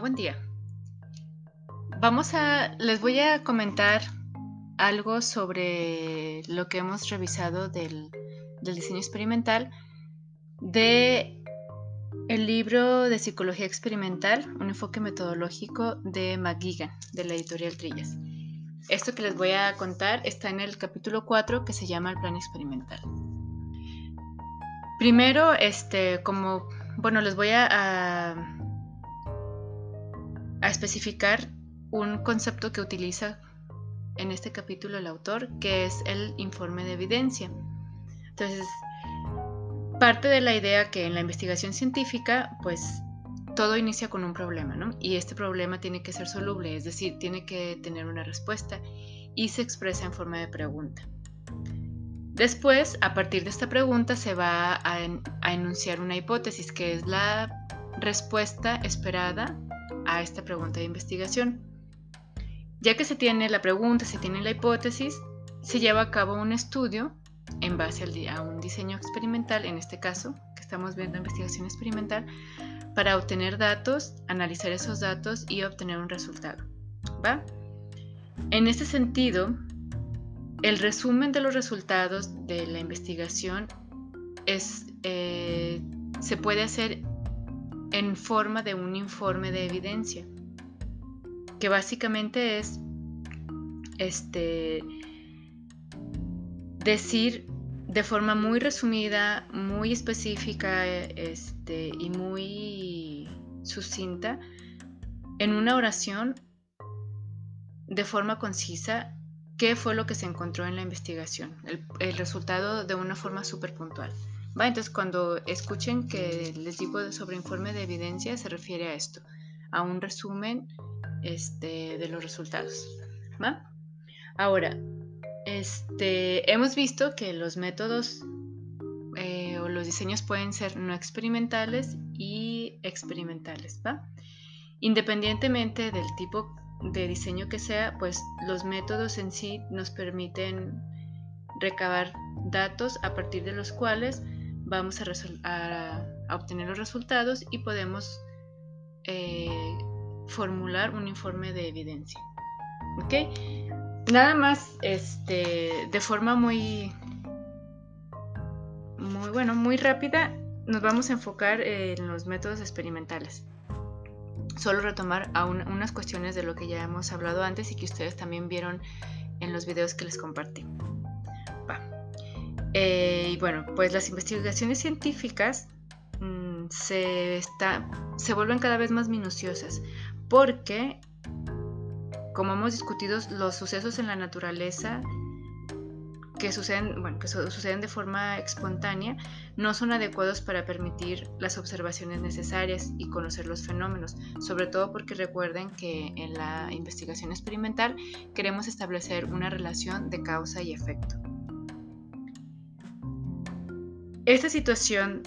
Buen día. Vamos a, les voy a comentar algo sobre lo que hemos revisado del, diseño experimental de el libro de psicología experimental, un enfoque metodológico de McGuigan, de la editorial Trillas. Esto que les voy a contar está en el capítulo 4 que se llama el plan experimental. Primero, este, como, bueno, les voy a especificar un concepto que utiliza en este capítulo el autor, que es el informe de evidencia. Entonces, parte de la idea que en la investigación científica, pues todo inicia con un problema, ¿no? Y este problema tiene que ser soluble, es decir, tiene que tener una respuesta y se expresa en forma de pregunta. Después, a partir de esta pregunta, se va a, a enunciar una hipótesis, que es la respuesta esperada a esta pregunta de investigación. Ya que se tiene la pregunta, se tiene la hipótesis, se lleva a cabo un estudio en base a un diseño experimental, en este caso, que estamos viendo investigación experimental, para obtener datos, analizar esos datos y obtener un resultado. ¿Va? En este sentido, el resumen de los resultados de la investigación es, eh, se puede hacer en forma de un informe de evidencia, que básicamente es este, decir de forma muy resumida, muy específica este, y muy sucinta, en una oración, de forma concisa, qué fue lo que se encontró en la investigación, el, el resultado de una forma súper puntual. Entonces, cuando escuchen que les digo sobre informe de evidencia, se refiere a esto, a un resumen este, de los resultados. Ahora, este, hemos visto que los métodos eh, o los diseños pueden ser no experimentales y experimentales. Independientemente del tipo de diseño que sea, pues los métodos en sí nos permiten recabar datos a partir de los cuales vamos a, obtener los resultados y podemos eh, formular un informe de evidencia. ¿Ok? Nada más, este, de forma muy, muy, bueno, muy rápida, nos vamos a enfocar en los métodos experimentales. Solo retomar a unas cuestiones de lo que ya hemos hablado antes y que ustedes también vieron en los videos que les compartí. Eh, y bueno, pues las investigaciones científicas mm, se, se vuelven cada vez más minuciosas porque, como hemos discutido, los sucesos en la naturaleza que suceden, bueno, que suceden de forma espontánea no son adecuados para permitir las observaciones necesarias y conocer los fenómenos, sobre todo porque recuerden que en la investigación experimental queremos establecer una relación de causa y efecto. Esta situación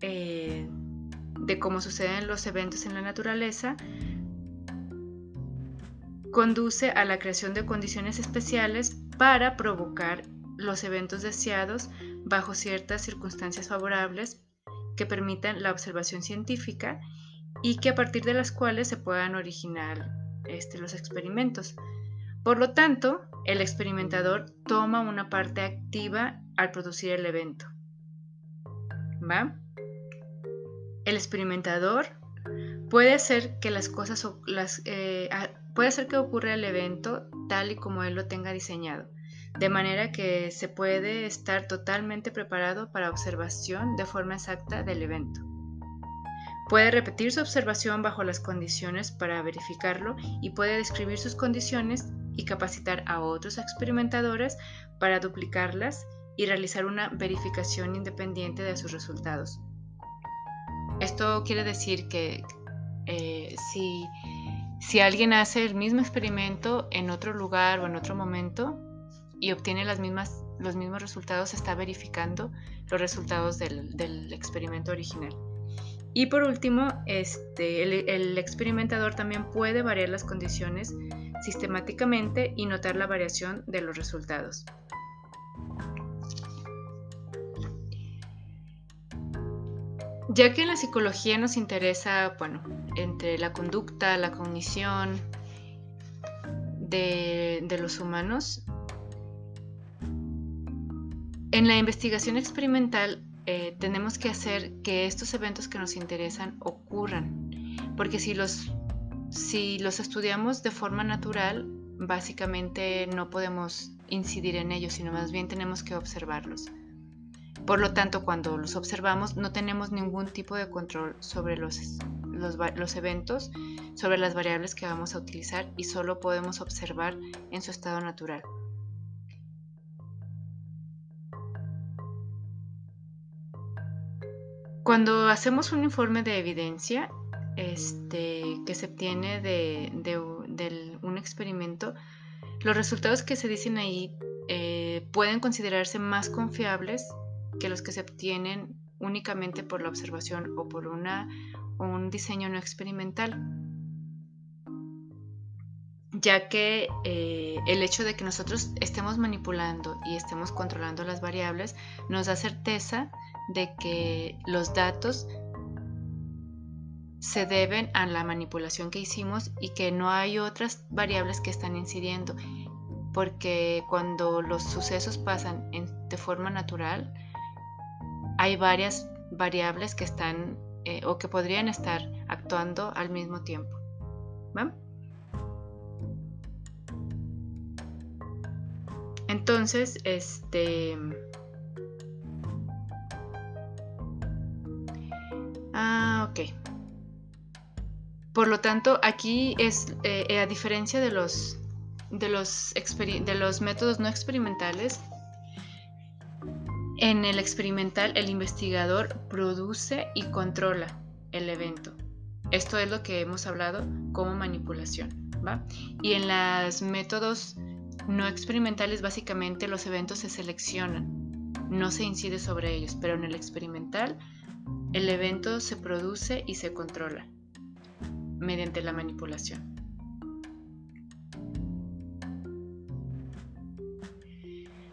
eh, de cómo suceden los eventos en la naturaleza conduce a la creación de condiciones especiales para provocar los eventos deseados bajo ciertas circunstancias favorables que permitan la observación científica y que a partir de las cuales se puedan originar este, los experimentos. Por lo tanto, el experimentador toma una parte activa al producir el evento. El experimentador puede hacer que las cosas, eh, puede hacer que ocurra el evento tal y como él lo tenga diseñado, de manera que se puede estar totalmente preparado para observación de forma exacta del evento. Puede repetir su observación bajo las condiciones para verificarlo y puede describir sus condiciones y capacitar a otros experimentadores para duplicarlas y realizar una verificación independiente de sus resultados. Esto quiere decir que eh, si, si alguien hace el mismo experimento en otro lugar o en otro momento y obtiene las mismas, los mismos resultados, está verificando los resultados del, experimento original. Y por último, este, el, experimentador también puede variar las condiciones sistemáticamente y notar la variación de los resultados. Ya que en la psicología nos interesa, bueno, entre la conducta, la cognición de, los humanos, en la investigación experimental eh, tenemos que hacer que estos eventos que nos interesan ocurran, porque si los, si los estudiamos de forma natural, básicamente no podemos incidir en ellos, sino más bien tenemos que observarlos. Por lo tanto, cuando los observamos no tenemos ningún tipo de control sobre los, eventos, sobre las variables que vamos a utilizar y solo podemos observar en su estado natural. Cuando hacemos un informe de evidencia este, que se obtiene de, un experimento, los resultados que se dicen ahí eh, pueden considerarse más confiables que los que se obtienen únicamente por la observación o por una, un diseño no experimental, ya que eh, el hecho de que nosotros estemos manipulando y estemos controlando las variables nos da certeza de que los datos se deben a la manipulación que hicimos y que no hay otras variables que están incidiendo, porque cuando los sucesos pasan de forma natural, hay varias variables que están eh, o que podrían estar actuando al mismo tiempo. Entonces, este... Ah, ok. Por lo tanto, aquí es, eh, a diferencia de los, de los métodos no experimentales, en el experimental, el investigador produce y controla el evento. Esto es lo que hemos hablado como manipulación. Y en los métodos no experimentales, básicamente los eventos se seleccionan, no se incide sobre ellos, pero en el experimental, el evento se produce y se controla mediante la manipulación.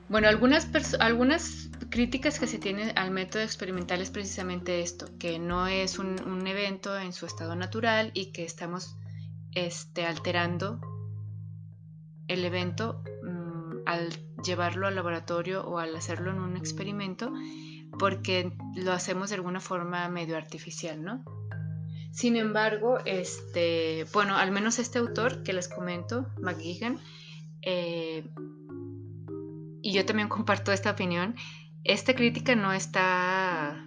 Bueno, algunas, algunas críticas que se tienen al método experimental es precisamente esto, que no es un, evento en su estado natural y que estamos este, alterando el evento mm, al llevarlo al laboratorio o al hacerlo en un experimento porque lo hacemos de alguna forma medio artificial, ¿no? Sin embargo, este, bueno, al menos este autor que les comento, McGuigan, eh, y yo también comparto esta opinión, esta crítica no está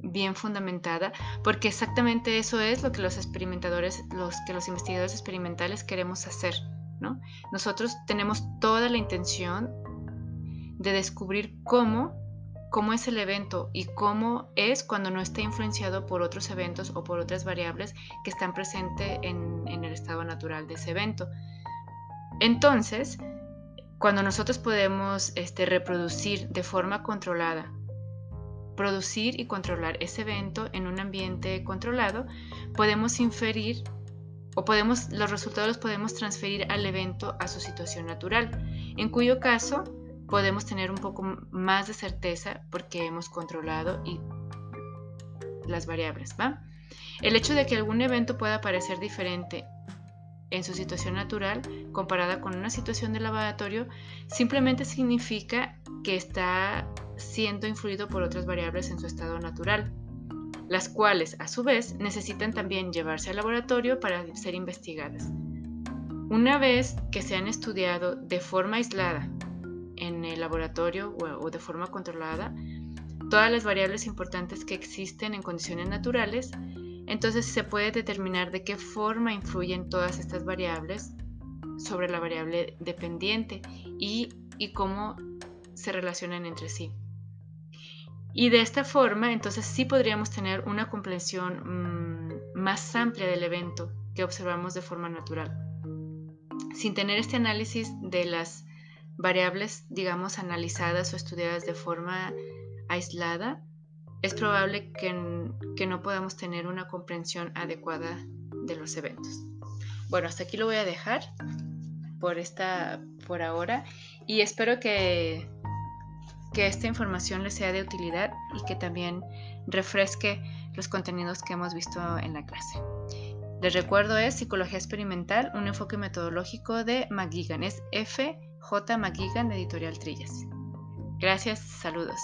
bien fundamentada porque exactamente eso es lo que los experimentadores, los que los investigadores experimentales queremos hacer, ¿no? Nosotros tenemos toda la intención de descubrir cómo cómo es el evento y cómo es cuando no está influenciado por otros eventos o por otras variables que están presentes en, en el estado natural de ese evento. Entonces, cuando nosotros podemos este, reproducir de forma controlada, producir y controlar ese evento en un ambiente controlado, podemos inferir o podemos, los resultados los podemos transferir al evento a su situación natural, en cuyo caso podemos tener un poco más de certeza porque hemos controlado y las variables, ¿va? El hecho de que algún evento pueda parecer diferente en su situación natural comparada con una situación de laboratorio simplemente significa que está siendo influido por otras variables en su estado natural, las cuales a su vez necesitan también llevarse al laboratorio para ser investigadas. Una vez que se han estudiado de forma aislada en el laboratorio o, de forma controlada todas las variables importantes que existen en condiciones naturales, entonces se puede determinar de qué forma influyen todas estas variables sobre la variable dependiente y, cómo se relacionan entre sí. Y de esta forma, entonces sí podríamos tener una comprensión mm, más amplia del evento que observamos de forma natural. Sin tener este análisis de las variables, digamos, analizadas o estudiadas de forma aislada, es probable que, que, no podamos tener una comprensión adecuada de los eventos. Bueno, hasta aquí lo voy a dejar por, esta, por ahora y espero que, que esta información les sea de utilidad y que también refresque los contenidos que hemos visto en la clase. Les recuerdo es Psicología Experimental, un enfoque metodológico de McGigan. Es F. J. De Editorial Trillas. Gracias, saludos.